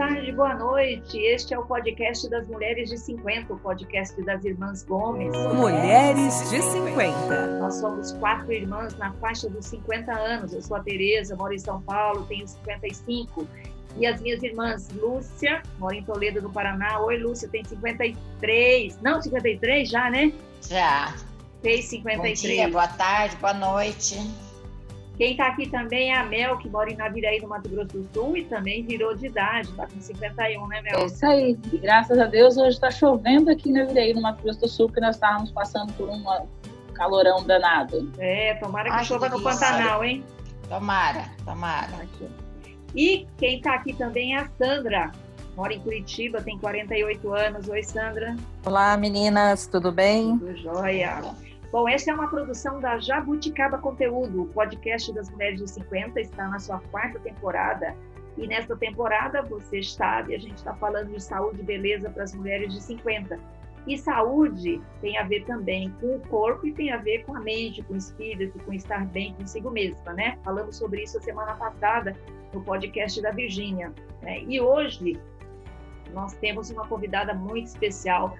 tarde, boa noite. Este é o podcast das Mulheres de 50, o podcast das Irmãs Gomes. Mulheres de 50. Nós somos quatro irmãs na faixa dos 50 anos. Eu sou a Tereza, moro em São Paulo, tenho 55. E as minhas irmãs, Lúcia, mora em Toledo, no Paraná. Oi, Lúcia, tem 53. Não, 53 já, né? Já. Fez 53. Bom dia, boa tarde, boa noite. Quem está aqui também é a Mel, que mora em Naviraí, no Mato Grosso do Sul, e também virou de idade, está com 51, né, Mel? É isso aí. E graças a Deus hoje está chovendo aqui em Naviraí, no Mato Grosso do Sul, porque nós estávamos passando por um calorão danado. É, tomara que Ai, chova que no Pantanal, hein? Tomara, tomara. E quem está aqui também é a Sandra, mora em Curitiba, tem 48 anos. Oi, Sandra. Olá, meninas, tudo bem? Tudo jóia. Bom, essa é uma produção da Jabuticaba Conteúdo, o podcast das Mulheres de 50, está na sua quarta temporada. E nesta temporada, você sabe, a gente está falando de saúde e beleza para as mulheres de 50. E saúde tem a ver também com o corpo e tem a ver com a mente, com o espírito, com estar bem consigo mesma, né? Falamos sobre isso a semana passada no podcast da Virgínia. Né? E hoje nós temos uma convidada muito especial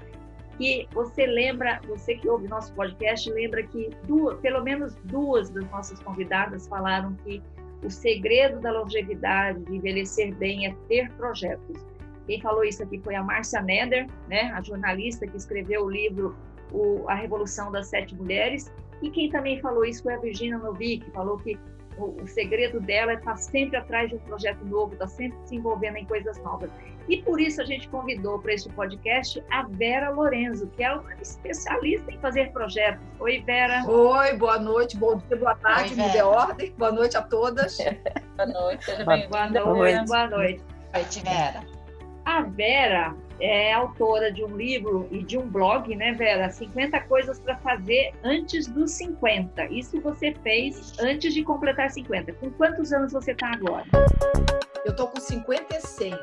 que você lembra, você que ouve nosso podcast, lembra que duas, pelo menos duas das nossas convidadas falaram que o segredo da longevidade, de envelhecer bem, é ter projetos. Quem falou isso aqui foi a Márcia Neder, né, a jornalista que escreveu o livro o, A Revolução das Sete Mulheres. E quem também falou isso foi a Virginia Novick, que falou que o, o segredo dela é estar sempre atrás de um projeto novo, estar sempre se envolvendo em coisas novas. E por isso a gente convidou para este podcast a Vera Lorenzo, que é uma especialista em fazer projetos. Oi, Vera. Oi, boa noite, bom dia, boa tarde, me dê ordem. Boa noite a todas. boa noite, seja bem Boa noite. Boa noite. Boa noite, Vera. A Vera é autora de um livro e de um blog, né, Vera? 50 coisas para fazer antes dos 50. Isso você fez antes de completar 50. Com quantos anos você está agora? Eu tô com 56.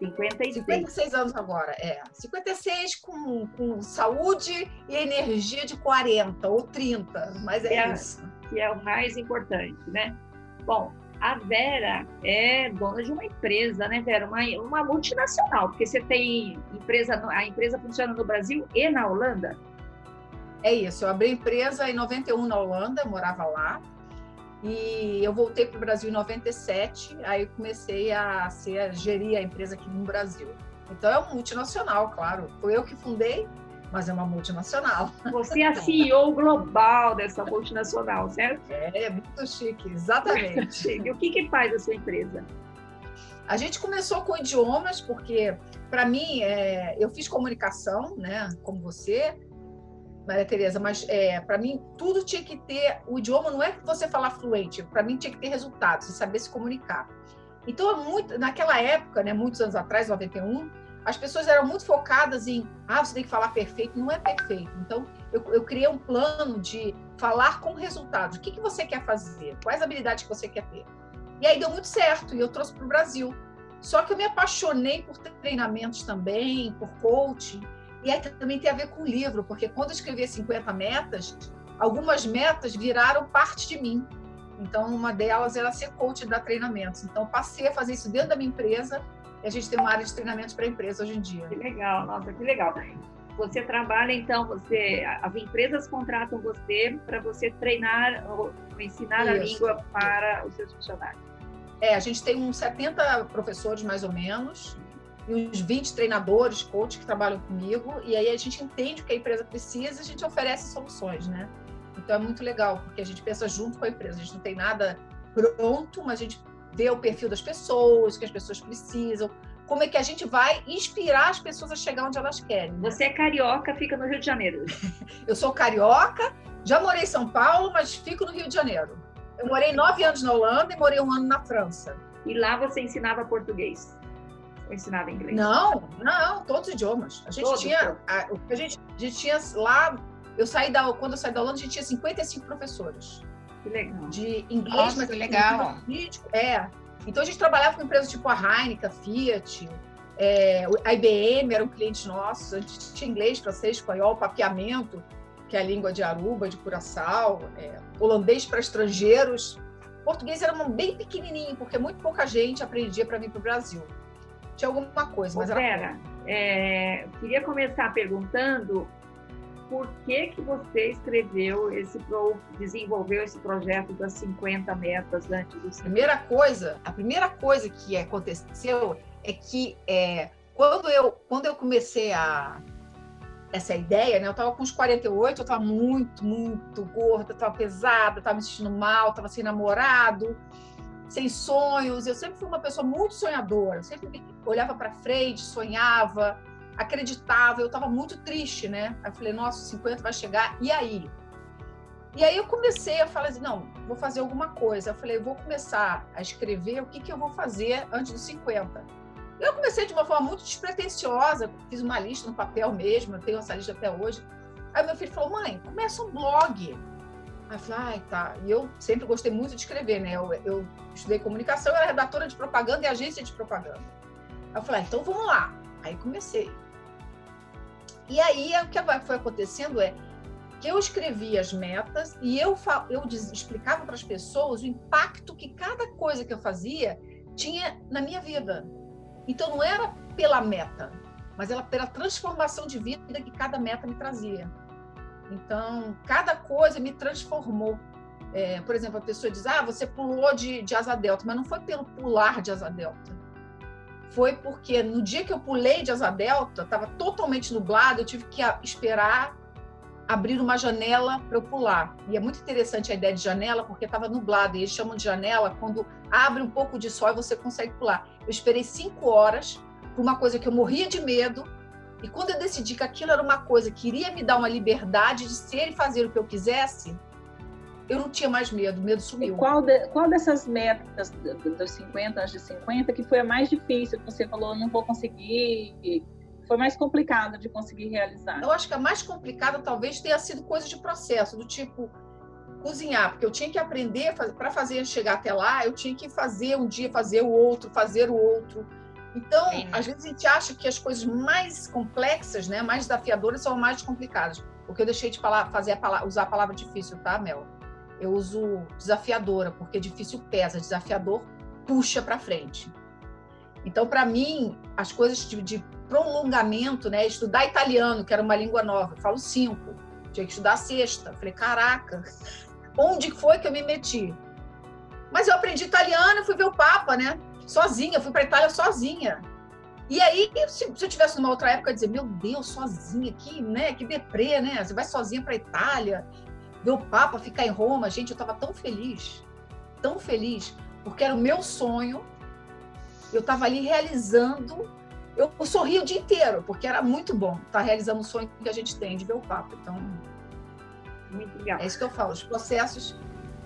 56. 56 anos agora, é. 56 com, com saúde e energia de 40 ou 30, mas é, é isso. Que é o mais importante, né? Bom, a Vera é dona de uma empresa, né, Vera? Uma, uma multinacional, porque você tem empresa, a empresa funciona no Brasil e na Holanda? É isso, eu abri empresa em 91 na Holanda, morava lá. E eu voltei para o Brasil em 97, aí comecei a, ser, a gerir a empresa aqui no Brasil. Então é um multinacional, claro. Foi eu que fundei, mas é uma multinacional. Você é a CEO global dessa multinacional, certo? É, é muito chique, exatamente. e o que, que faz a sua empresa? A gente começou com idiomas, porque, para mim, é, eu fiz comunicação, né, como você, Maria Tereza, mas é, para mim tudo tinha que ter. O idioma não é você falar fluente, para mim tinha que ter resultados e saber se comunicar. Então, muito, naquela época, né, muitos anos atrás, 91, as pessoas eram muito focadas em, ah, você tem que falar perfeito, não é perfeito. Então, eu, eu criei um plano de falar com resultados. O que, que você quer fazer? Quais habilidades que você quer ter? E aí deu muito certo, e eu trouxe para o Brasil. Só que eu me apaixonei por treinamentos também, por coaching, e aí também tem a ver com o livro, porque quando eu escrevi 50 metas, algumas metas viraram parte de mim. Então, uma delas era ser coach da treinamentos. Então, passei a fazer isso dentro da minha empresa e a gente tem uma área de treinamentos para empresa hoje em dia. Que legal, nossa, que legal. Você trabalha, então, você, as empresas contratam você para você treinar ou ensinar isso. a língua para os seus funcionários. É, a gente tem uns 70 professores, mais ou menos, e uns 20 treinadores, coaches que trabalham comigo, e aí a gente entende o que a empresa precisa e a gente oferece soluções, né? Então é muito legal, porque a gente pensa junto com a empresa, a gente não tem nada pronto, mas a gente vê o perfil das pessoas, o que as pessoas precisam, como é que a gente vai inspirar as pessoas a chegar onde elas querem. Né? Você é carioca, fica no Rio de Janeiro. eu sou carioca, já morei em São Paulo, mas fico no Rio de Janeiro. Eu morei nove anos na Holanda e morei um ano na França. E lá você ensinava português? Ou ensinava inglês? Não, não, todos os idiomas. A gente todos, tinha, a, a, gente, a gente tinha lá, eu saí da, quando eu saí da Holanda, a gente tinha 55 professores. Que legal. De inglês, Nossa, mas que legal. Político, é. Então a gente trabalhava com empresas tipo a Heineken, Fiat, é, a IBM eram clientes nossos, a gente tinha inglês, francês, espanhol, papeamento, que é a língua de Aruba, de Curaçao, é, holandês para estrangeiros. Português era bem pequenininho, porque muito pouca gente aprendia para vir para o Brasil. tinha alguma coisa, mas Ô, era Vera, é, queria começar perguntando por que que você escreveu esse desenvolveu esse projeto das 50 metas antes do A 50? primeira coisa, a primeira coisa que aconteceu é que é, quando, eu, quando eu comecei a essa ideia, né? Eu estava com uns 48, eu estava muito, muito gorda, estava pesada, estava me sentindo mal, estava sem namorado, sem sonhos. Eu sempre fui uma pessoa muito sonhadora, eu sempre olhava para frente, sonhava, acreditava. Eu estava muito triste, né? Aí eu falei, nossa, 50 vai chegar, e aí? E aí eu comecei a falar assim, não, vou fazer alguma coisa. Eu falei, eu vou começar a escrever o que, que eu vou fazer antes dos 50. Eu comecei de uma forma muito despretensiosa, fiz uma lista no papel mesmo, eu tenho essa lista até hoje. Aí meu filho falou, mãe, começa um blog. Aí eu falei, ai, tá. E eu sempre gostei muito de escrever, né? Eu, eu estudei comunicação, eu era redatora de propaganda e agência de propaganda. Aí eu falei, ah, então vamos lá. Aí comecei. E aí o que foi acontecendo é que eu escrevia as metas e eu, eu explicava para as pessoas o impacto que cada coisa que eu fazia tinha na minha vida. Então não era pela meta, mas era pela transformação de vida que cada meta me trazia. Então, cada coisa me transformou. É, por exemplo, a pessoa diz: Ah, você pulou de, de asa delta, mas não foi pelo pular de asa delta. Foi porque no dia que eu pulei de asa delta, estava totalmente nublado, eu tive que esperar abrir uma janela para eu pular. E é muito interessante a ideia de janela, porque estava nublado, e eles chamam de janela quando abre um pouco de sol e você consegue pular. Eu esperei cinco horas por uma coisa que eu morria de medo, e quando eu decidi que aquilo era uma coisa que iria me dar uma liberdade de ser e fazer o que eu quisesse, eu não tinha mais medo, o medo E sumiu. qual, de- qual dessas metas do- do- dos 50, antes de 50, que foi a mais difícil, que você falou, não vou conseguir, foi mais complicada de conseguir realizar? Eu acho que a mais complicada talvez tenha sido coisa de processo, do tipo cozinhar, porque eu tinha que aprender para fazer chegar até lá, eu tinha que fazer um dia, fazer o outro, fazer o outro. Então, Sim, né? às vezes a gente acha que as coisas mais complexas, né, mais desafiadoras são mais complicadas. Porque eu deixei de falar, fazer a palavra, usar a palavra difícil, tá, Mel? Eu uso desafiadora, porque difícil pesa, desafiador puxa para frente. Então, para mim, as coisas de, de prolongamento, né? Estudar italiano, que era uma língua nova, eu falo cinco. Tinha que estudar sexta. Falei, caraca, onde foi que eu me meti? Mas eu aprendi italiano fui ver o Papa, né? Sozinha, fui para Itália sozinha. E aí, se, se eu tivesse numa outra época, eu ia dizer, meu Deus, sozinha, que, né? Que deprê, né? Você vai sozinha para Itália, ver o Papa, ficar em Roma. Gente, eu estava tão feliz, tão feliz, porque era o meu sonho. Eu estava ali realizando eu sorri o dia inteiro, porque era muito bom estar realizando o sonho que a gente tem de ver o Papa. Então, Muito legal. é isso que eu falo. Os processos,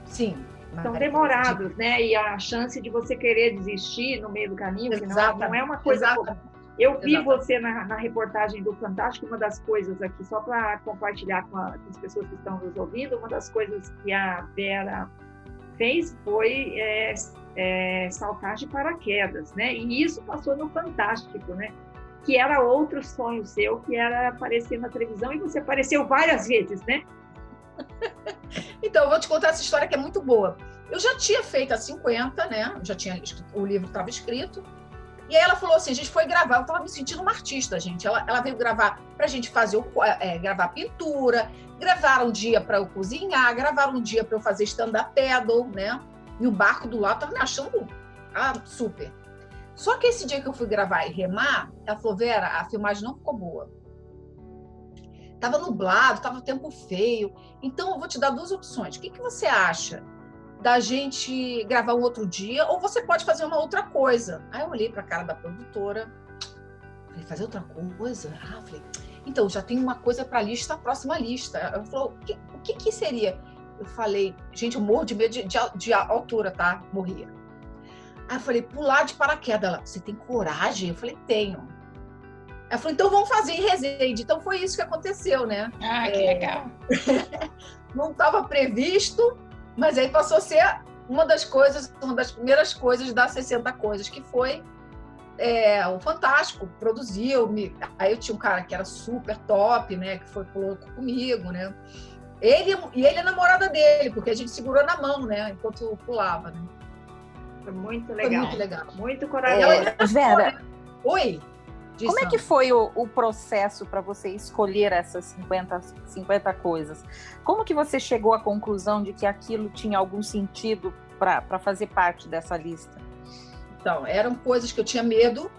sim. São demorados, né? E a chance de você querer desistir no meio do caminho, que não, Exatamente. não é uma coisa. Exatamente. Eu vi Exatamente. você na, na reportagem do Fantástico, uma das coisas aqui, só para compartilhar com, a- com as pessoas que estão nos ouvindo, uma das coisas que a Vera fez foi é, é, saltar de paraquedas, né? E isso passou no Fantástico, né? Que era outro sonho seu, que era aparecer na televisão, e você apareceu várias vezes, né? Então, eu vou te contar essa história que é muito boa. Eu já tinha feito a 50, né? Já tinha o livro estava escrito. E aí ela falou assim: a gente foi gravar. Eu estava me sentindo uma artista, gente. Ela, ela veio gravar para a gente fazer o, é, gravar pintura, gravar um dia para eu cozinhar, gravar um dia para eu fazer stand-up paddle, né? E o barco do lado tava me achando ah, super. Só que esse dia que eu fui gravar e remar, ela falou: Vera, a filmagem não ficou boa. Tava nublado, tava tempo feio. Então, eu vou te dar duas opções. O que, que você acha da gente gravar um outro dia? Ou você pode fazer uma outra coisa? Aí eu olhei para a cara da produtora. Falei, fazer outra coisa? Ah, falei, então, já tem uma coisa para a lista, a próxima lista. Ela falou, o que, o que, que seria? Eu falei, gente, eu morro de medo de, de, de altura, tá? Morria. Aí eu falei, pular de paraquedas. Ela, você tem coragem? Eu falei, tenho. Ela falou, então vamos fazer em Resende. Então foi isso que aconteceu, né? Ah, que É. legal. não estava previsto, mas aí passou a ser uma das coisas, uma das primeiras coisas das 60 coisas, que foi é, o Fantástico, produziu, me, aí eu tinha um cara que era super top, né, que foi pulou comigo, né, ele, e ele é namorada dele, porque a gente segurou na mão, né, enquanto pulava, né, Foi muito foi legal. muito legal. Muito corajoso. Ela- Vera, Oi? Como é que foi o, o processo para você escolher essas 50, 50 coisas? Como que você chegou à conclusão de que aquilo tinha algum sentido para fazer parte dessa lista? Então, eram coisas que eu tinha medo.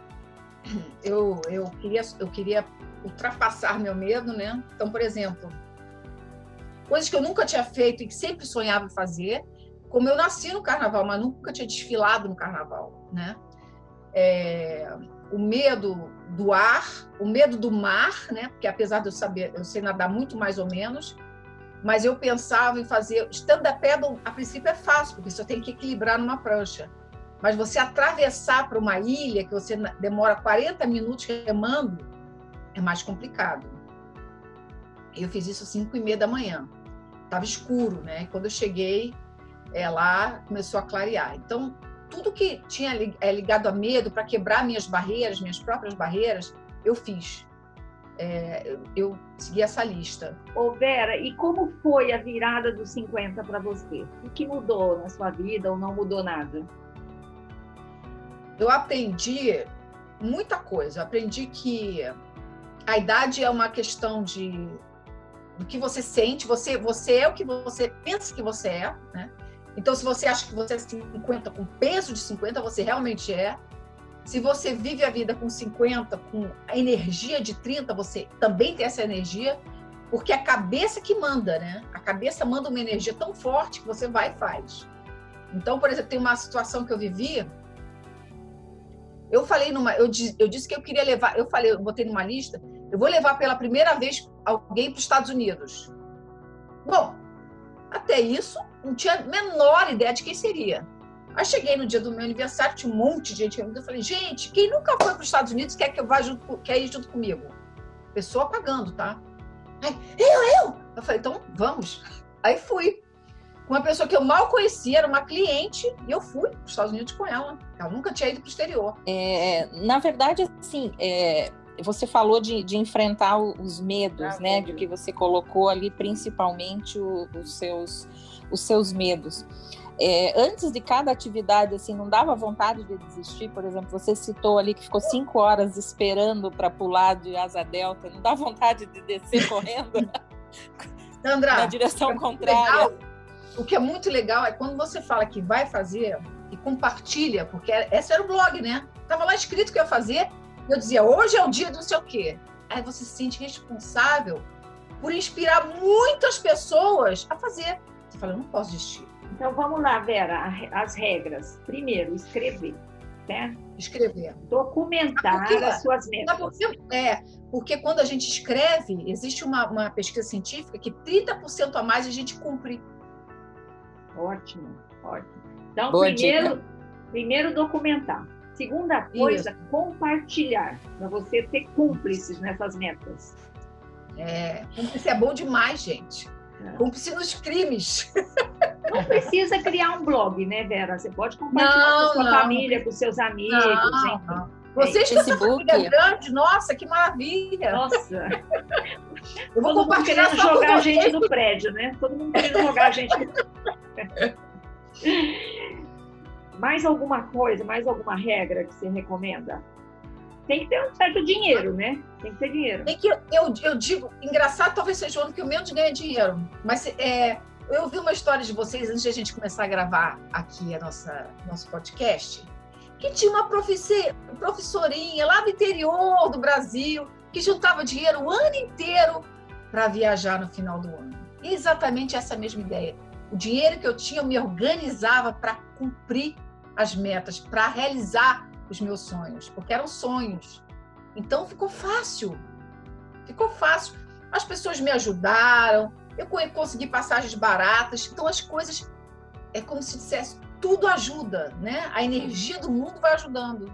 Eu, eu, queria, eu queria ultrapassar meu medo, né? Então, por exemplo, coisas que eu nunca tinha feito e que sempre sonhava fazer. Como eu nasci no carnaval, mas nunca tinha desfilado no carnaval, né? É, o medo do ar, o medo do mar, né? Porque apesar de eu saber, eu sei nadar muito mais ou menos, mas eu pensava em fazer stand-up paddle. A princípio é fácil, porque você tem que equilibrar numa prancha. Mas você atravessar para uma ilha que você demora 40 minutos remando é mais complicado. Eu fiz isso às 5 e meia da manhã. Estava escuro, né? Quando eu cheguei é, lá, começou a clarear. Então, tudo que tinha é, ligado a medo para quebrar minhas barreiras, minhas próprias barreiras, eu fiz. É, eu segui essa lista. Ô Vera, e como foi a virada dos 50 para você? O que mudou na sua vida ou não mudou nada? Eu aprendi muita coisa. Eu aprendi que a idade é uma questão de do que você sente. Você, você é o que você pensa que você é, né? Então, se você acha que você é 50 com peso de 50, você realmente é. Se você vive a vida com 50, com a energia de 30, você também tem essa energia, porque é a cabeça que manda, né? A cabeça manda uma energia tão forte que você vai e faz. Então, por exemplo, tem uma situação que eu vivi. Eu falei numa. Eu, eu disse que eu queria levar. Eu falei, eu botei numa lista. Eu vou levar pela primeira vez alguém para os Estados Unidos. Bom, até isso, não tinha a menor ideia de quem seria. Aí cheguei no dia do meu aniversário, tinha um monte de gente Eu falei, gente, quem nunca foi para os Estados Unidos quer que eu vá junto, quer ir junto comigo? Pessoa pagando, tá? Aí, eu, eu! Eu falei, então vamos. Aí fui. Uma pessoa que eu mal conhecia, era uma cliente, e eu fui para os Estados Unidos com ela. Ela nunca tinha ido para o exterior. É, na verdade, assim, é, você falou de, de enfrentar os medos, ah, né? De que você colocou ali principalmente o, os, seus, os seus medos. É, antes de cada atividade, assim, não dava vontade de desistir? Por exemplo, você citou ali que ficou cinco horas esperando para pular de asa delta. Não dá vontade de descer correndo? Sandra, na direção é contrária. Legal, o que é muito legal é quando você fala que vai fazer e compartilha, porque esse era o blog, né? Tava lá escrito que ia fazer eu dizia, hoje é o dia do sei o quê. Aí você se sente responsável por inspirar muitas pessoas a fazer. Você fala, eu não posso desistir. Então vamos lá, Vera, as regras. Primeiro, escrever. Né? Escrever. Documentar porque, as suas metas. Porque, é, porque quando a gente escreve, existe uma, uma pesquisa científica que 30% a mais a gente cumpre. Ótimo, ótimo. Então, primeiro, primeiro documentar. Segunda coisa, Isso. compartilhar, para você ter cúmplices nessas metas. É, cúmplice é bom demais, gente. É. Cúmplice nos crimes. Não precisa criar um blog, né, Vera? Você pode compartilhar não, com sua não. família, com seus amigos, não, enfim. Vocês têm essa família grande, nossa, que maravilha! Nossa! Eu vou Todo compartilhar mundo querendo jogar a gente no prédio, né? Todo mundo querendo jogar a gente no prédio. Mais alguma coisa, mais alguma regra que você recomenda? Tem que ter um certo dinheiro, né? Tem que ter dinheiro. Tem que, eu, eu digo, engraçado talvez seja o ano que eu menos ganho dinheiro, mas é, eu ouvi uma história de vocês antes de a gente começar a gravar aqui a nossa nosso podcast, que tinha uma professorinha lá do interior do Brasil que juntava dinheiro o ano inteiro para viajar no final do ano. E exatamente essa mesma ideia. O dinheiro que eu tinha, eu me organizava para cumprir as metas, para realizar os meus sonhos, porque eram sonhos. Então ficou fácil. Ficou fácil. As pessoas me ajudaram, eu consegui passagens baratas, então as coisas é como se dissesse, tudo ajuda, né? A energia do mundo vai ajudando.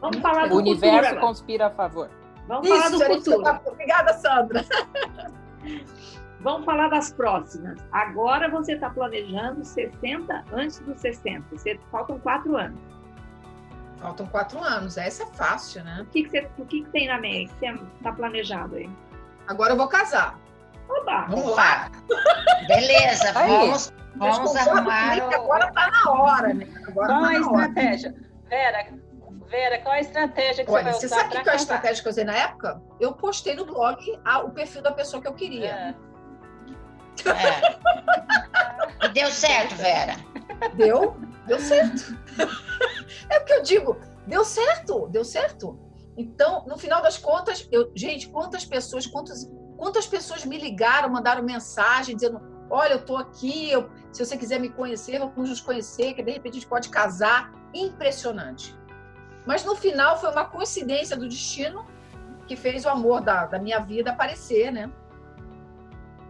Vamos Muito falar do O universo futuro, conspira a favor. Vamos Isso, falar do futuro. Tá... Obrigada, Sandra. Vamos falar das próximas. Agora você está planejando 60 antes dos 60. Você, faltam quatro anos. Faltam quatro anos. Essa é fácil, né? O que, que, você, o que, que tem na mente? Você está planejado aí? Agora eu vou casar. Oba, vamos lá. Beleza, vamos, vamos arrumar. O... Agora está na hora, né? Agora Qual tá a estratégia? Vera, Vera, qual a estratégia que Olha, você vai você usar? sabe qual é a estratégia que eu usei na época? Eu postei no blog a, o perfil da pessoa que eu queria. É. É. E deu certo, Vera. Deu? Deu certo. É porque eu digo, deu certo, deu certo. Então, no final das contas, eu, gente, quantas pessoas, quantas, quantas pessoas me ligaram, mandaram mensagem dizendo: olha, eu estou aqui, eu, se você quiser me conhecer, vamos nos conhecer, que de repente a gente pode casar. Impressionante. Mas no final foi uma coincidência do destino que fez o amor da, da minha vida aparecer, né?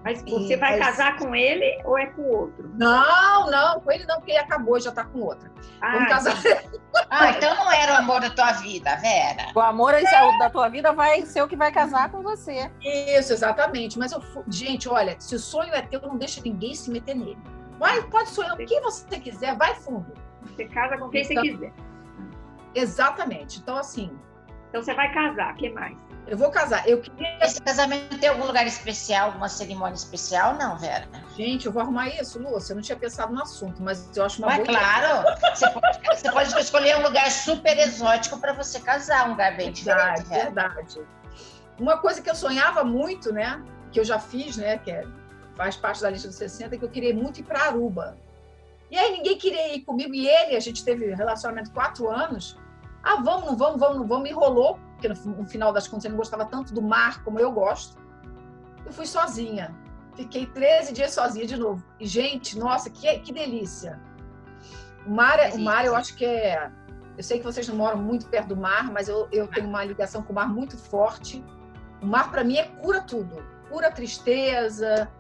Mas você E- vai mas- casar com ele ou é com outro? Não, não, com ele não, porque ele acabou, já está com outra. Vamos Ah, casar. Ah, então não era o amor da tua vida, Vera. O amor é- da tua vida vai ser o que vai casar com você. Isso, exatamente. Mas eu, gente, olha, se o sonho é teu, não deixa ninguém se meter nele. Vai, pode sonhar o que você quiser, vai fundo. você casa com quem Então- você quiser. Exatamente. Então, assim, Então você vai casar, o que mais? Eu vou casar. Eu queria. Esse casamento tem algum lugar especial, alguma cerimônia especial? Não, Vera. Gente, eu vou arrumar isso, Lúcia. Eu não tinha pensado no assunto, mas eu acho uma Mas boa claro, você pode, você pode escolher um lugar super exótico para você casar, um lugar bem diferente, Verdade, Vera. verdade. Uma coisa que eu sonhava muito, né? Que eu já fiz, né? Que é- faz parte da lista dos 60, que eu queria muito ir para Aruba. E aí ninguém queria ir comigo. E ele, a gente teve relacionamento quatro anos. Ah, vamos, não vamos, vamos, não vamos. Me enrolou, porque no, no final das contas ele não gostava tanto do mar como eu gosto. Eu fui sozinha. Fiquei 13 dias sozinha de novo. E, gente, nossa, que, que delícia. O mar, é- o mar, eu acho que é. Eu sei que vocês não moram muito perto do mar, mas eu, eu tenho uma ligação com o mar muito forte. O mar, para mim, é cura tudo: cura tristeza,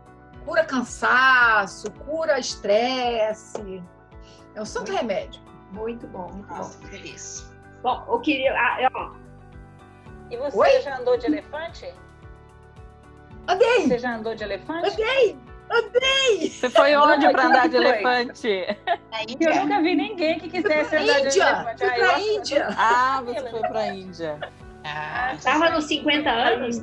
cura cansaço, cura estresse. É um santo remédio. Muito bom, muito bom. Nossa, que delícia. Bom, eu queria. Ah, ó, E você Oi? já andou de elefante? Andei! Você já andou de elefante? Andei! Andei! Você foi onde para andar de foi? elefante? Na Eu nunca vi ninguém que quisesse Pra andar de Índia! elefante. Fui Ah, pra eu- Índia! Ah, você foi para a Índia. Ah, tava nos 50 anos?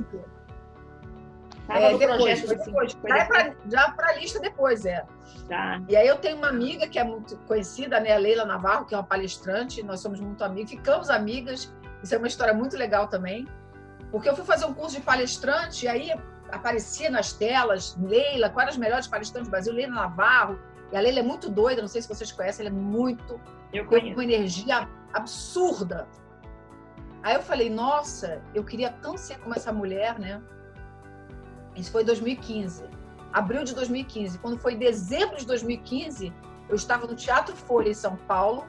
Tava É, no depois, projeto depois. 50. Já, é pra, já pra lista depois, é. Tá. E aí eu tenho uma amiga que é muito conhecida, né, a Leila Navarro, que é uma palestrante, nós somos muito amigas, ficamos amigas, isso é uma história muito legal também, porque eu fui fazer um curso de palestrante, e aí aparecia nas telas, Leila, quais as melhores palestrantes do Brasil, Leila Navarro, e a Leila é muito doida, não sei se vocês conhecem, ela é muito, Eu com conheço. uma energia absurda. Aí eu falei, nossa, eu queria tão ser como essa mulher, né? Isso foi em 2015, abril de 2015. Quando foi dezembro de 2015, eu estava no Teatro Folha em São Paulo,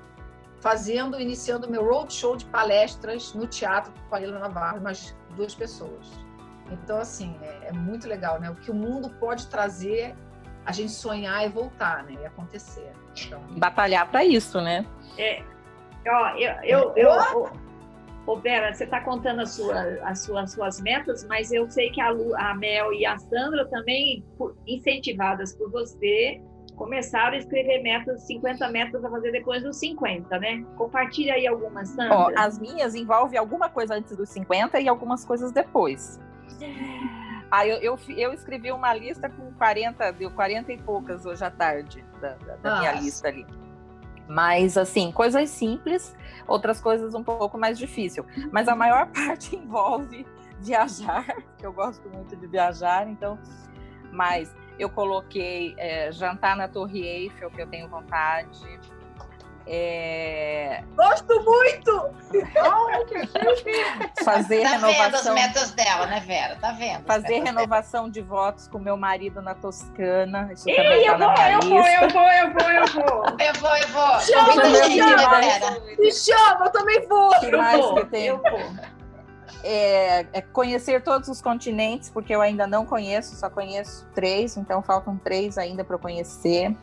fazendo, iniciando meu roadshow de palestras no teatro com a Leila Navarro, mais duas pessoas. Então, assim, é, é muito legal, né? O que o mundo pode trazer, a gente sonhar e voltar, né? E acontecer. Então, Batalhar para isso, né? Ó, eu, eu, eu, ô, ô, Vera, você está contando as suas, as suas, suas metas, mas eu sei que a, Lu, a Mel e a Sandra também, por- incentivadas por você, começaram a escrever metas, 50 metas a fazer depois dos 50, né? Compartilha aí algumas, Sandra. Ó, as minhas envolvem alguma coisa antes dos 50 e algumas coisas depois. Ah, eu, eu, eu escrevi uma lista com 40, deu 40 e poucas hoje à tarde da, da- da minha lista ali. Mas, assim, coisas simples, outras coisas um pouco mais difícil. Mas a maior parte envolve viajar, que eu gosto muito de viajar, então. Mas eu coloquei é, jantar na Torre Eiffel, que eu tenho vontade. É, Gosto muito! fazer Tá vendo as renovação. metas dela, né, Vera? Tá vendo? Fazer metas dela. renovação de votos com meu marido na Toscana. Isso Ei, também tá eu na vou, eu vou, eu vou, eu vou, eu vou. Eu vou, eu vou. Chama, a chama, né, Vera? Me chama, eu também vou! que Eu mais vou, que tem? eu vou. É, é conhecer todos os continentes, porque eu ainda não conheço, só conheço três, então faltam três ainda para eu conhecer.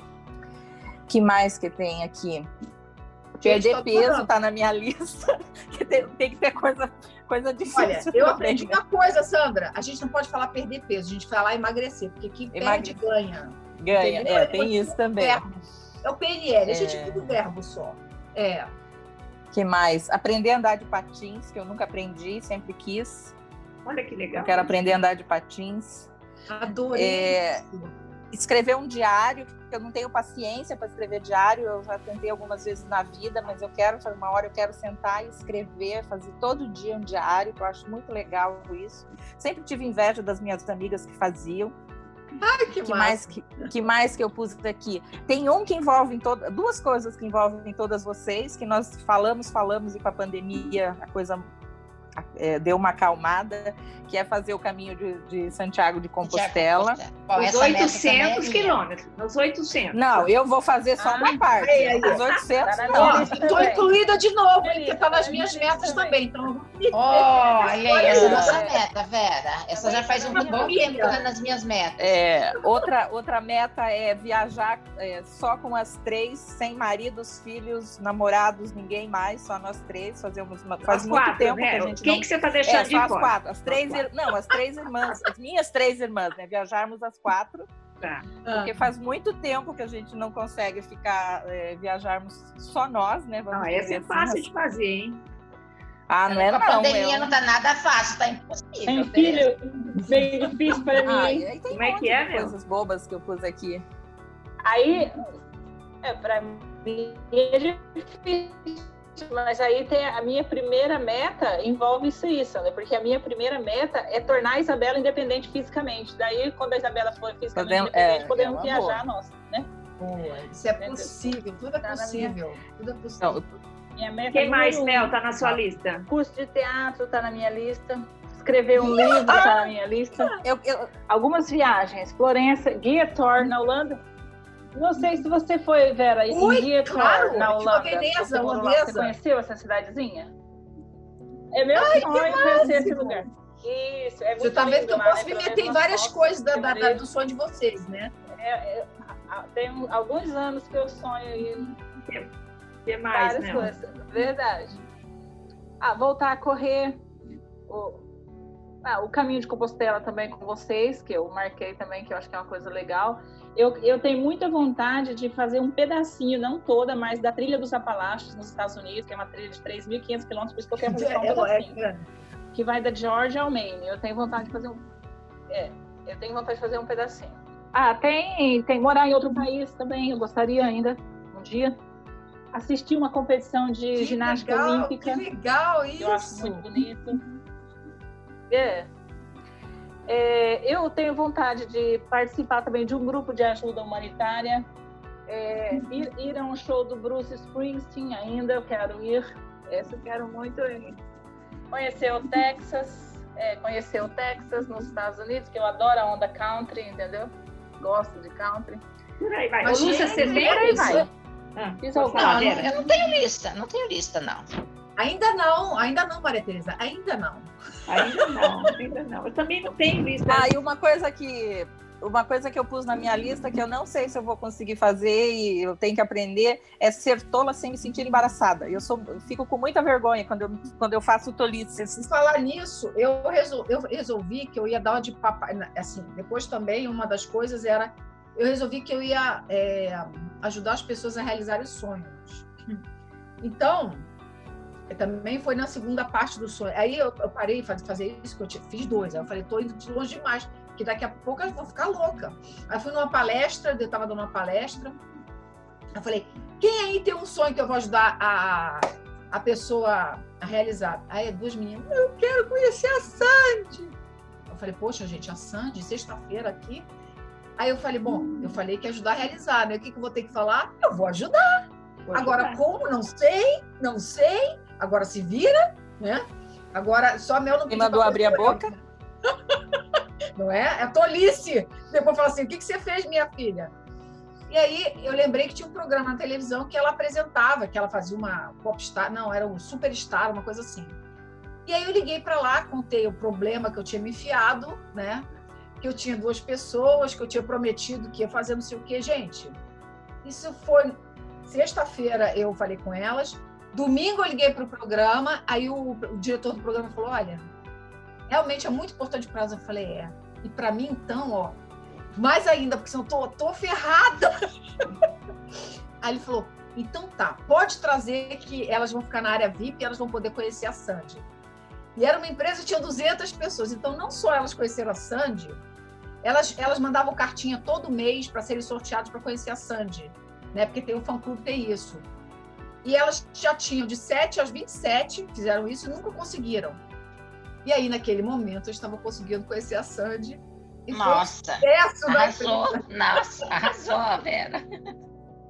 que mais que tem aqui? Perder peso adorando. tá na minha lista. que tem, tem que ter coisa, coisa difícil. Olha, eu aprendi uma coisa, Sandra. A gente não pode falar perder peso, a gente fala emagrecer, porque quem perde Emagrecer. ganha. Ganha, entendeu? é, tem isso também. Verbo. É o PNL, a gente É. muda o verbo só. É. que mais? Aprender a andar de patins, que eu nunca aprendi, sempre quis. Olha que legal. Eu quero aprender a andar de patins. Adorei. É, escrever um diário, que eu não tenho paciência para escrever diário, eu já tentei algumas vezes na vida, mas eu quero, uma hora eu quero sentar e escrever, fazer todo dia um diário, que eu acho muito legal isso. Sempre tive inveja das minhas amigas que faziam. Ai, que, que mais que, que, mais que eu pus aqui? Tem um que envolve toda, duas coisas que envolvem todas vocês, que nós falamos, falamos e com a pandemia a coisa é, deu uma acalmada, que é fazer o caminho de, de Santiago de Compostela. Bom, os 800 é quilômetros. Os 800. Não, eu vou fazer só ah, uma parte. Aí, aí. Os 800 não. Estou incluída de novo, porque está nas minhas metas também. Então... Olha aí, essa é nossa meta, Vera. Essa já faz um bom tempo que está nas minhas metas. É, outra, outra meta é viajar é, só com as três, sem maridos, filhos, namorados, ninguém mais, só nós três. Fazemos uma, faz as muito quatro, tempo né? que a gente Quem não... que você está deixando é, de as fora? quatro. As três, ir... não, as três irmãs, as minhas três irmãs, né? Viajarmos as quatro. Tá. Porque faz muito tempo que a gente não consegue ficar, é, viajarmos só nós, né? Vamos ah, essa é assim, fácil mas... de fazer, hein? Ah, não é a não. pandemia eu... não tá nada fácil, tá impossível. Tem filho, bem difícil para mim. Ah, tem Como é que é, meu? coisas bobas que eu pus aqui. Aí, é, para mim é difícil mas aí tem a minha primeira meta envolve isso, isso, né? Porque a minha primeira meta é tornar a Isabela independente fisicamente. Daí, quando a Isabela for fisicamente podemos, independente, é, podemos é viajar nós, né? Boa, isso é possível, tudo é tá possível. Minha... Tudo é possível. Minha meta Quem mais, Mel, tá na sua lista? Curso de teatro tá na minha lista. Escrever um livro tá na minha lista. Eu, eu... Algumas viagens. Florença, Guia Thor na Holanda não sei se você foi, Vera, Ui, em dia claro, na Holanda. Veneza, você, você conheceu essa cidadezinha? É meu Ai, sonho conhecer esse lugar. Isso, é Você tá vendo que eu posso me meter em várias coisas da, da, da, do sonho de vocês, né? É, é, tem alguns anos que eu sonho em que mais, várias né? coisas. Verdade. Ah, voltar a correr. O, ah, o caminho de Compostela também com vocês, que eu marquei também, que eu acho que é uma coisa legal. Eu, eu tenho muita vontade de fazer um pedacinho, não toda, mas da trilha dos Apalaches nos Estados Unidos, que é uma trilha de 3.500 quilômetros, por isso que eu quero fazer só um é, pedacinho. É, que vai da Georgia ao Maine. Eu tenho vontade de fazer um. É, eu tenho vontade de fazer um pedacinho. Ah, tem, tem morar em outro país também, eu gostaria ainda, um dia. Assistir uma competição de que ginástica legal, olímpica. Que legal isso! Eu acho muito bonito. É, é, eu tenho vontade de participar também de um grupo de ajuda humanitária. É, ir, ir, a um show do Bruce Springsteen ainda, eu quero ir. Esse eu quero muito ir. Conhecer o Texas, é, conhecer o Texas nos Estados Unidos, que eu adoro a onda country, entendeu? Gosto de country. Por aí vai. Mas, Lúcia, você tem aí vai. Ah, não, eu não tenho lista, não tenho lista, não. Ainda não, ainda não, Maria Tereza, ainda não. Ainda não, ainda não. Eu também não tenho lista. Ah, e uma coisa que uma coisa que eu pus na minha lista que eu não sei se eu vou conseguir fazer e eu tenho que aprender é ser tola sem me sentir embaraçada. Eu sou, eu fico com muita vergonha quando eu, quando eu faço tolice. Se falar nisso, eu resolvi, eu resolvi que eu ia dar uma de papai. Assim, depois também uma das coisas era eu resolvi que eu ia é, ajudar as pessoas a realizarem sonhos. Então, também foi na segunda parte do sonho. Aí eu, eu parei de fazer isso, porque eu fiz dois. Aí eu falei, tô indo de longe demais, que daqui a pouco eu vou ficar louca. Aí fui numa palestra, eu estava dando uma palestra. Eu falei, quem aí tem um sonho que eu vou ajudar a, a pessoa a realizar? Aí duas meninas, eu quero conhecer a Sandy. Eu falei, poxa, gente, a Sandy, sexta-feira aqui. Aí eu falei, bom, eu falei que ajudar a realizar, né? O que, que eu vou ter que falar? Eu vou ajudar. Vou Agora, ajudar. como? Não sei, não sei. Agora se vira, né? Agora, só Mel não E mandou abrir a boca? não é? É tolice. Depois fala assim: o que, que você fez, minha filha? E aí eu lembrei que tinha um programa na televisão que ela apresentava, que ela fazia uma popstar, não, era um superstar, uma coisa assim. E aí eu liguei para lá, contei o problema que eu tinha me enfiado, né? Que eu tinha duas pessoas, que eu tinha prometido que ia fazer não sei o quê. Gente, isso foi sexta-feira eu falei com elas, Domingo eu liguei para o programa, aí o, o, diretor do programa falou: olha, realmente é muito importante para elas. Eu falei: é. E para mim, então, ó, mais ainda, porque senão eu tô, tô ferrada. aí ele falou: então tá, pode trazer que elas vão ficar na área VIP e elas vão poder conhecer a Sandy. E era uma empresa que tinha 200 pessoas, então não só elas conheceram a Sandy, elas, elas mandavam cartinha todo mês para serem sorteados para conhecer a Sandy, né? Porque tem o fã-clube, tem isso. E elas já tinham de 7 aos 27, fizeram isso e nunca conseguiram. E aí, naquele momento, eu estava conseguindo conhecer a Sandy. E Nossa! Foi um arrasou! Nossa, arrasou, Vera!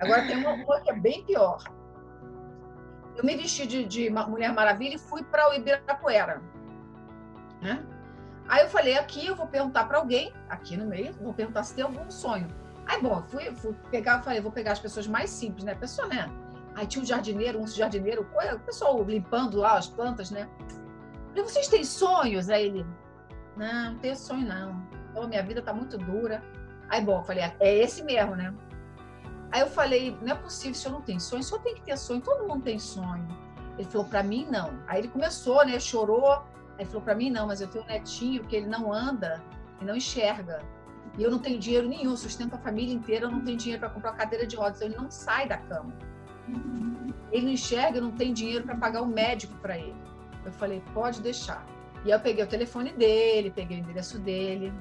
Agora tem uma, uma que é bem pior. Eu me vesti de, de Mulher Maravilha e fui para o Ibirapuera. Né? Aí eu falei, aqui eu vou perguntar para alguém, aqui no meio, vou perguntar se tem algum sonho. Aí, bom, fui, fui pegar, falei, vou pegar as pessoas mais simples, né? Pessoa, né? Aí tinha um jardineiro, um jardineiro, o pessoal limpando lá as plantas, né? Falei, vocês têm sonhos? Aí ele, não, não tenho sonho, não. Então, minha vida tá muito dura. Aí, bom, eu falei, é esse mesmo, né? Aí eu falei, não é possível, se eu não tenho sonho, só tem que ter sonho, todo mundo tem sonho. Ele falou, para mim não. Aí ele começou, né? Chorou. Aí falou, para mim não, mas eu tenho um netinho que ele não anda e não enxerga. E eu não tenho dinheiro nenhum, sustento a família inteira, eu não tenho dinheiro para comprar uma cadeira de rodas, então ele não sai da cama. Ele não enxerga, não tenho dinheiro para pagar o médico para ele. Eu falei, pode deixar. E eu peguei o telefone dele, peguei o endereço dele.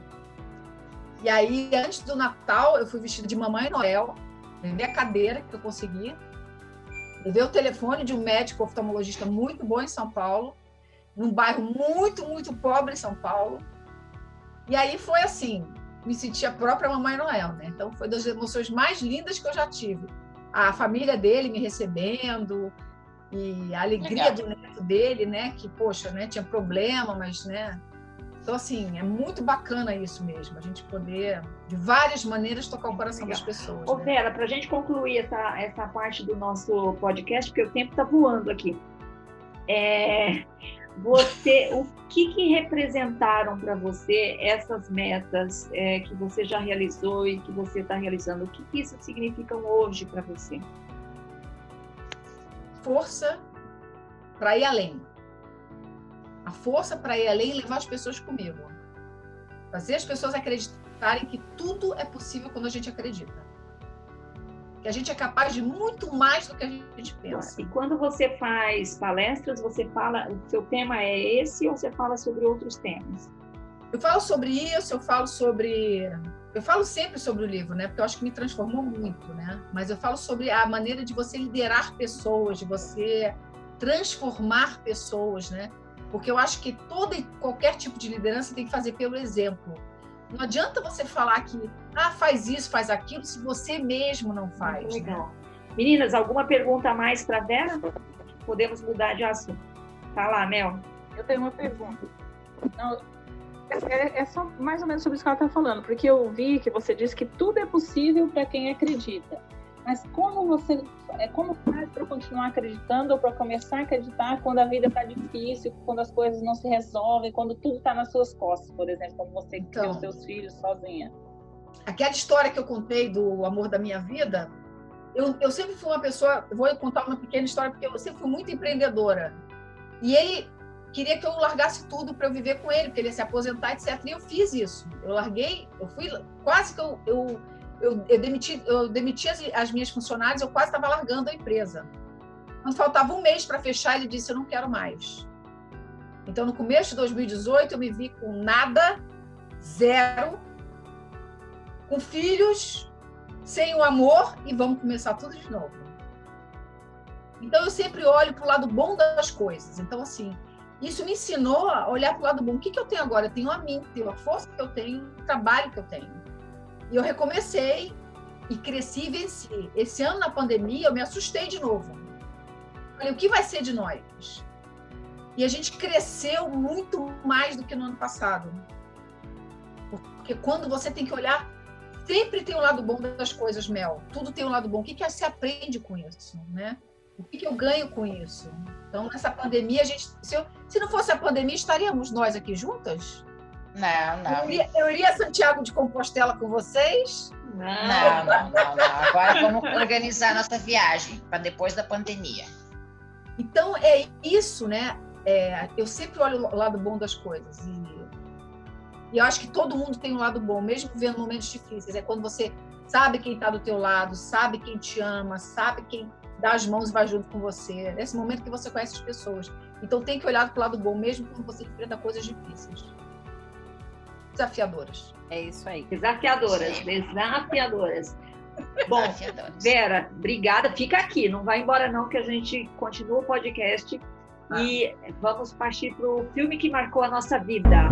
E aí, antes do Natal, eu fui vestida de Mamãe Noel, levei a cadeira que eu consegui, levei o telefone de um médico oftalmologista muito bom em São Paulo, num bairro muito, muito pobre em São Paulo. E aí foi assim, me senti a própria Mamãe Noel, né? Então foi das emoções mais lindas que eu já tive. A família dele me recebendo e a alegria Legal. do neto dele, né? Que poxa, né? Tinha problema, mas né? Então, assim, é muito bacana isso mesmo, a gente poder, de várias maneiras, tocar o coração Legal. das pessoas. Ô, né? Vera, para a gente concluir essa, essa parte do nosso podcast, porque o tempo está voando aqui. É, você, o que, que representaram para você essas metas é, que você já realizou e que você está realizando? O que, que isso significam hoje para você? Força para ir além a força para ir além e levar as pessoas comigo. Fazer as pessoas acreditarem que tudo é possível quando a gente acredita. Que a gente é capaz de muito mais do que a gente pensa. E quando você faz palestras, você fala, o seu tema é esse ou você fala sobre outros temas? Eu falo sobre isso, eu falo sobre eu falo sempre sobre o livro, né? Porque eu acho que me transformou muito, né? Mas eu falo sobre a maneira de você liderar pessoas, de você transformar pessoas, né? Porque eu acho que toda e qualquer tipo de liderança tem que fazer pelo exemplo. Não adianta você falar que ah, faz isso, faz aquilo, se você mesmo não faz. Né? Legal. Né? Meninas, alguma pergunta a mais para Vera? Podemos mudar de assunto. Tá lá, Mel. Eu tenho uma pergunta. Não, é, é, só mais ou menos sobre isso que ela está falando, porque eu vi que você disse que tudo é possível para quem acredita. Mas como você, é, como faz para continuar acreditando ou para começar a acreditar quando a vida está difícil, quando as coisas não se resolvem, quando tudo está nas suas costas, por exemplo, como você então, criou seus filhos sozinha? Aquela história que eu contei do amor da minha vida, eu, eu sempre fui uma pessoa, vou contar uma pequena história porque eu sempre fui muito empreendedora. E ele queria que eu largasse tudo para eu viver com ele, porque ele ia se aposentar, etc. E eu fiz isso. Eu larguei, eu fui quase que eu, eu eu, eu demiti, eu demiti as, as minhas funcionárias, eu quase estava largando a empresa. Quando faltava um mês para fechar, ele disse: Eu não quero mais. Então, no começo de 2018, eu me vi com nada, zero, com filhos, sem o amor e vamos começar tudo de novo. Então, eu sempre olho para o lado bom das coisas. Então, assim, isso me ensinou a olhar para o lado bom. O que, que eu tenho agora? Eu tenho a mim, tenho a força que eu tenho, o trabalho que eu tenho. E eu recomecei e cresci e venci. Esse ano, na pandemia, eu me assustei de novo. Falei, o que vai ser de nós? E a gente cresceu muito mais do que no ano passado. Porque quando você tem que olhar, sempre tem o um lado bom das coisas, Mel. Tudo tem um lado bom. O que, que você aprende com isso, né? O que, que eu ganho com isso? Então, nessa pandemia, a gente, se, eu, se não fosse a pandemia, estaríamos nós aqui juntas? Não, não. Eu iria, eu iria a Santiago de Compostela com vocês? Não, não, não, não. não. Agora vamos organizar nossa viagem para depois da pandemia. Então é isso, né? É, eu sempre olho o lado bom das coisas e, e, eu acho que todo mundo tem um lado bom, mesmo vivendo momentos difíceis. É quando você sabe quem está do teu lado, sabe quem te ama, sabe quem dá as mãos e vai junto com você. É nesse momento que você conhece as pessoas. Então tem que olhar para o lado bom, mesmo quando você enfrenta coisas difíceis. Desafiadoras. É isso aí. Desafiadoras, Sim. desafiadoras. Bom, Desafiadores. Vera, obrigada. Fica aqui, não vai embora não, que a gente continua o podcast e vamos partir para o filme que marcou a nossa vida.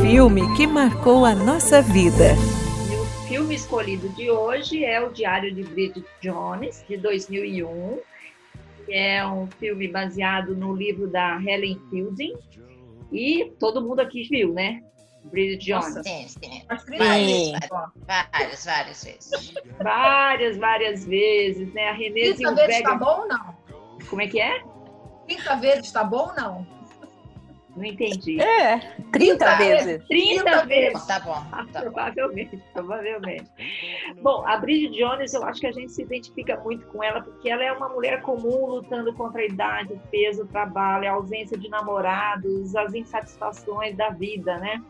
Filme que marcou a nossa vida. E o filme escolhido de hoje é O Diário de Bridget Jones, de 2001. que É um filme baseado no livro da Helen Fielding. E todo mundo aqui viu, né? Bridget Jones. Sim, sim. Ó, Várias, várias vezes. Várias, várias vezes, né? A Renée 30 vezes tá Zellweger. bom ou não? Como é que é? 30 vezes tá bom ou não? Não entendi. É, 30 vezes. 30 30 vezes. Tá bom, Ah, tá bom. Provavelmente, provavelmente. Bom, a Bridget Jones, eu acho que a gente se identifica muito com ela, porque ela é uma mulher comum lutando contra a idade, o peso, o trabalho, a ausência de namorados, as insatisfações da vida, né?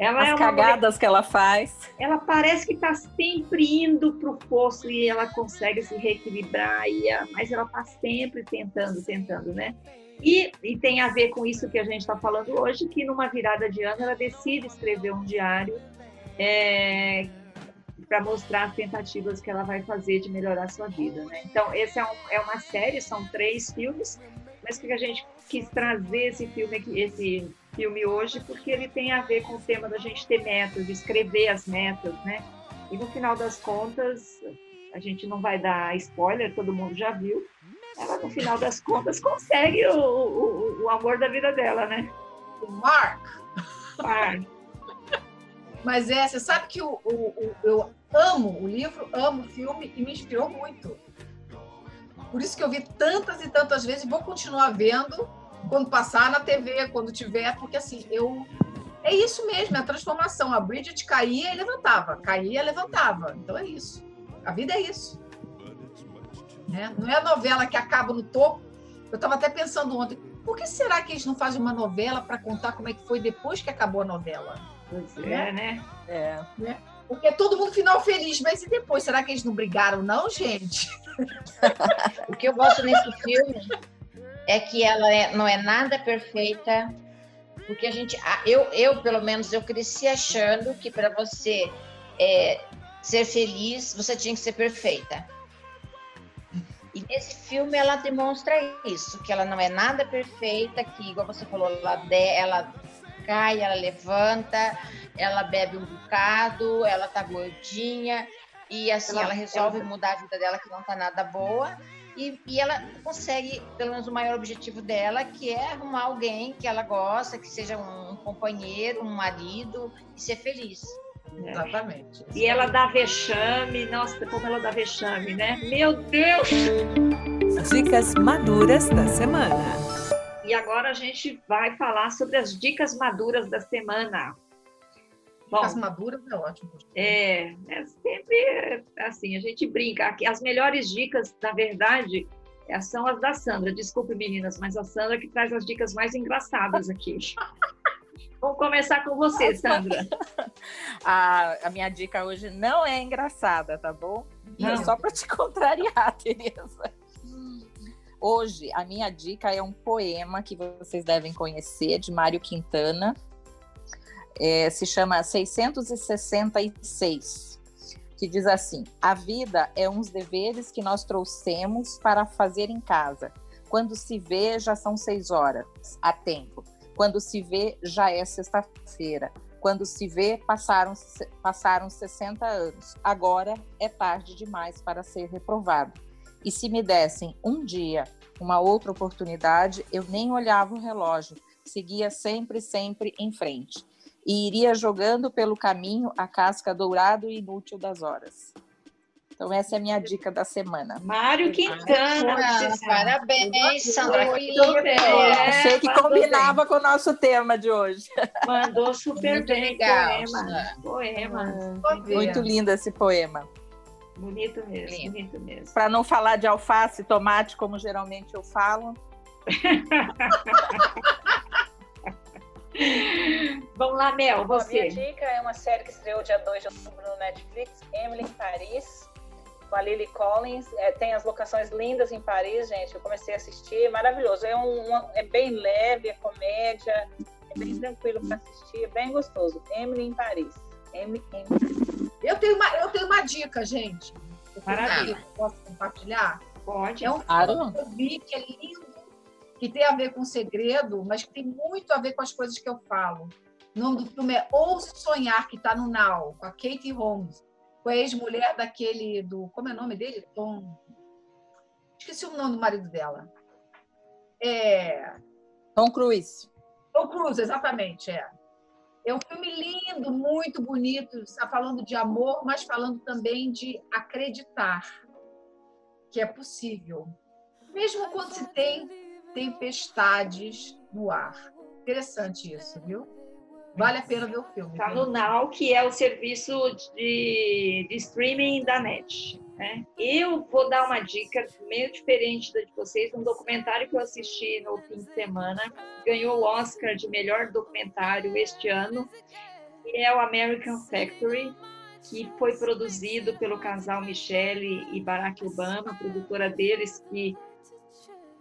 Ela é As mulher, cagadas que ela faz. ela parece que está sempre indo para o poço e ela consegue se reequilibrar, e a- mas ela está sempre tentando, tentando, né? E, e tem a ver com isso que a gente está falando hoje, que numa virada de ano ela decide escrever um diário para mostrar as tentativas que ela vai fazer de melhorar a sua vida, né? Então, esse é, um- é uma série, são três filmes, mas que a gente quis trazer esse filme esse filme hoje, porque ele tem a ver com o tema da gente ter metas, de escrever as metas, né? E no final das contas, a gente não vai dar spoiler, todo mundo já viu. Ela, no final das contas, consegue o, o, o amor da vida dela, né? O Mark. Ah, Mas é, você sabe que o, o- o- eu amo o livro, amo o filme e me inspirou muito. Por isso que eu vi tantas e tantas vezes e vou continuar vendo quando passar na TV, quando tiver, porque assim, eu. É isso mesmo, é a transformação. A Bridget caía e levantava, caía e levantava. Então é isso. A vida é isso. Né? Não é a novela que acaba no topo. Eu estava até pensando ontem, por que será que eles não fazem uma novela para contar como é que foi depois que acabou a novela? pois é, né? É. Porque é todo mundo final feliz, mas e depois? Será que eles não brigaram, não, gente? O que eu gosto nesse filme é que ela é- não é nada perfeita, porque a gente, eu, eu pelo menos, eu cresci achando que para você é, ser feliz, você tinha que ser perfeita. E nesse filme ela demonstra isso, que ela não é nada perfeita, que igual você falou, ela, ela cai, ela levanta, ela bebe um bocado, ela tá gordinha, e assim, Ela- ela, resolve mudar a vida dela que não tá nada boa, e, e ela consegue, pelo menos o maior objetivo dela, que é arrumar alguém que ela gosta, que seja um, um companheiro, um marido, e ser feliz. É. Exatamente. E ela dá vexame, nossa, como ela dá vexame, né? Meu Deus! Dicas maduras da semana. E agora a gente vai falar sobre as dicas maduras da semana. Bom, As maduras é ótimo. é, é sempre assim, a gente brinca. As melhores dicas, na verdade, é, são as da Sandra. Desculpe, meninas, mas a Sandra que traz as dicas mais engraçadas aqui. Vamos começar com você, Sandra. A, a minha dica hoje não é engraçada, tá bom? E é Não. só para te contrariar, Tereza. Hoje, a minha dica é um poema que vocês devem conhecer, de Mário Quintana. É, se chama 666, que diz assim: A vida é uns deveres que nós trouxemos para fazer em casa. Quando se vê, já são seis horas, a tempo. Quando se vê, já é sexta-feira. Quando se vê, passaram, passaram 60 anos. Agora é tarde demais para ser reprovado. E se me dessem um dia, uma outra oportunidade, eu nem olhava o relógio, seguia sempre, sempre em frente. E iria jogando pelo caminho a casca dourado e inútil das horas. Então, essa é a minha dica da semana. Mário Quintana. Ah, parabéns, Sandra. Bem. É, Achei que mandou combinava com o nosso tema de hoje. bem. Mandou super Muito bem. legal, Poema. Poema. Muito lindo esse poema. Bonito mesmo, Lindo. bonito mesmo. Para não falar de alface e tomate, como geralmente eu falo, Vamos lá, Mel, Bom, a minha você. dica é uma série que estreou dia 2 de outubro no Netflix, Emily em Paris, com a Lily Collins. É, tem as locações lindas em Paris, gente. Eu comecei a assistir, maravilhoso. É, um, uma- é bem leve, é comédia, é bem tranquilo para assistir, bem gostoso. Emily em Paris. Emily em Eu tenho uma, eu tenho uma dica, gente. Eu tenho uma Maravilha. dica, Posso compartilhar? Pode. É um Claro. filme que eu vi que é lindo, que tem a ver com segredo, mas que tem muito a ver com as coisas que eu falo. O nome do filme é Ouse Sonhar, que está no Now, com a Katie Holmes, com a ex-mulher daquele do. Como é o nome dele? Tom. Esqueci o nome do marido dela. É. Tom Cruise. Tom Cruise, exatamente, é. É um filme lindo, muito bonito, está falando de amor, mas falando também de acreditar que é possível, mesmo quando se tem tempestades no ar. Interessante isso, viu? Vale a pena ver o filme. Está no Now, que é o serviço de, de streaming da NET. Né? Eu vou dar uma dica meio diferente da de vocês, um documentário que eu assisti no fim de semana, ganhou o Oscar de melhor documentário este ano, que é o American Factory, que foi produzido pelo casal Michelle e Barack Obama, produtora deles que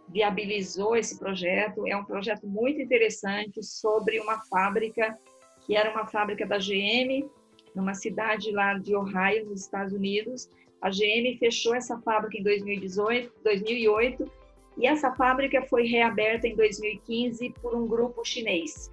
viabilizou esse projeto. É um projeto muito interessante sobre uma fábrica que era uma fábrica da GM, numa cidade lá de Ohio, nos Estados Unidos. A GM fechou essa fábrica em 2018, 2008 e essa fábrica foi reaberta em 2015 por um grupo chinês.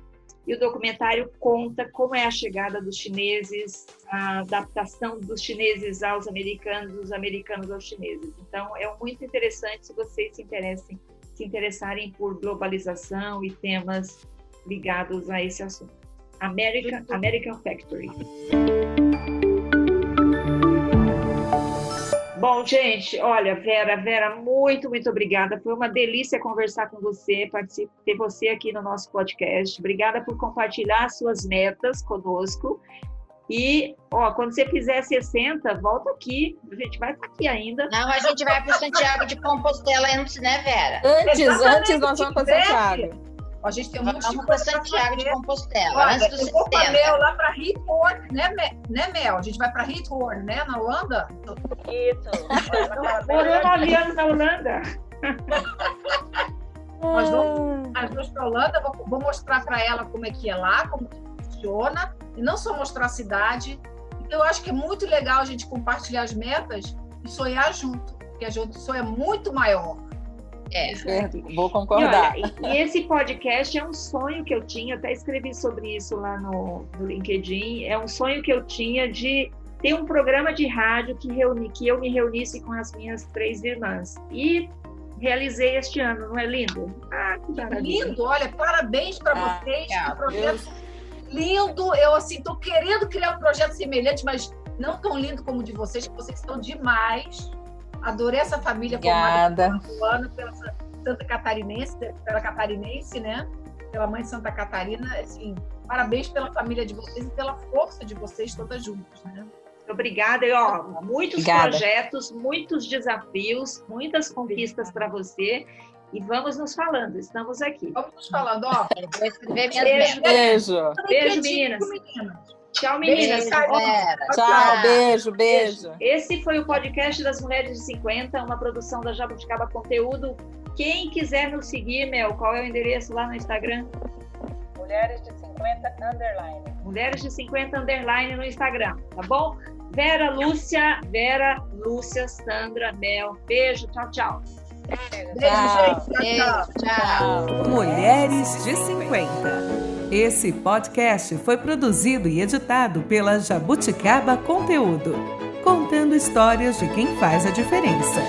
E o documentário conta como é a chegada dos chineses, a adaptação dos chineses aos americanos, dos americanos aos chineses. Então, é muito interessante se vocês se interessem, se interessarem por globalização e temas ligados a esse assunto. American, American Factory. Bom, gente, olha, Vera, Vera, muito, muito obrigada. Foi uma delícia conversar com você, ter você aqui no nosso podcast. Obrigada por compartilhar suas metas conosco. E, ó, quando você fizer 60, volta aqui. A gente vai estar aqui ainda. Não, a gente vai para Santiago de Compostela antes, né, Vera? Antes, Exatamente, antes nós vamos para. Santiago. A gente tem um monte de Vamos para coisa Santiago de. Compostela, Olha, antes dos eu vou com a 60. Mel lá para Heathorn, né, né, Mel? A gente vai para Heathorn, né, na Holanda? Isso. Nove anos na Holanda. Nós vamos as duas para a Holanda, vou, vou mostrar para ela como é que é lá, como que funciona, e não só mostrar a cidade. Então, eu acho que é muito legal a gente compartilhar as metas e sonhar junto, porque a gente sonha muito maior. É. Vou E, concordar. olha, e- e esse podcast é um sonho que eu tinha, até escrevi sobre isso lá no, no LinkedIn. É um sonho que eu tinha de ter um programa de rádio que, reuni, que eu me reunisse com as minhas três irmãs. E realizei este ano, não é lindo? Ah, que maravilha. Lindo, olha, parabéns para Ah, vocês. é, que projeto lindo. Eu assim tô querendo criar um projeto semelhante, mas não tão lindo como o de vocês, que vocês são demais. Adorei essa família formada Obrigada. ano pela Santa Catarinense, pela Catarinense, né? Pela mãe de Santa Catarina, assim, parabéns pela família de vocês e pela força de vocês todas juntas, né? Obrigada. E, ó, muitos Obrigada. projetos, muitos desafios, muitas conquistas para você. E vamos nos falando, estamos aqui. Vamos nos falando, ó. Beijo. Beijo. Beijo, Direitinho, meninas. meninas. Tchau, meninas. Beijo, Vera. Tchau, beijo, beijo. Esse foi o podcast das Mulheres de 50, uma produção da Jabuticaba Conteúdo. Quem quiser nos seguir, Mel, qual é o endereço lá no Instagram? Mulheres de 50 underline. Mulheres de 50 underline no Instagram, tá bom? Vera Lúcia, Vera Lúcia, Sandra, Mel. Beijo, tchau, tchau. Beijo, Tchau. gente. Tchau, Beijo, tchau. tchau. Mulheres de 50. Esse podcast foi produzido e editado pela Jabuticaba Conteúdo, contando histórias de quem faz a diferença.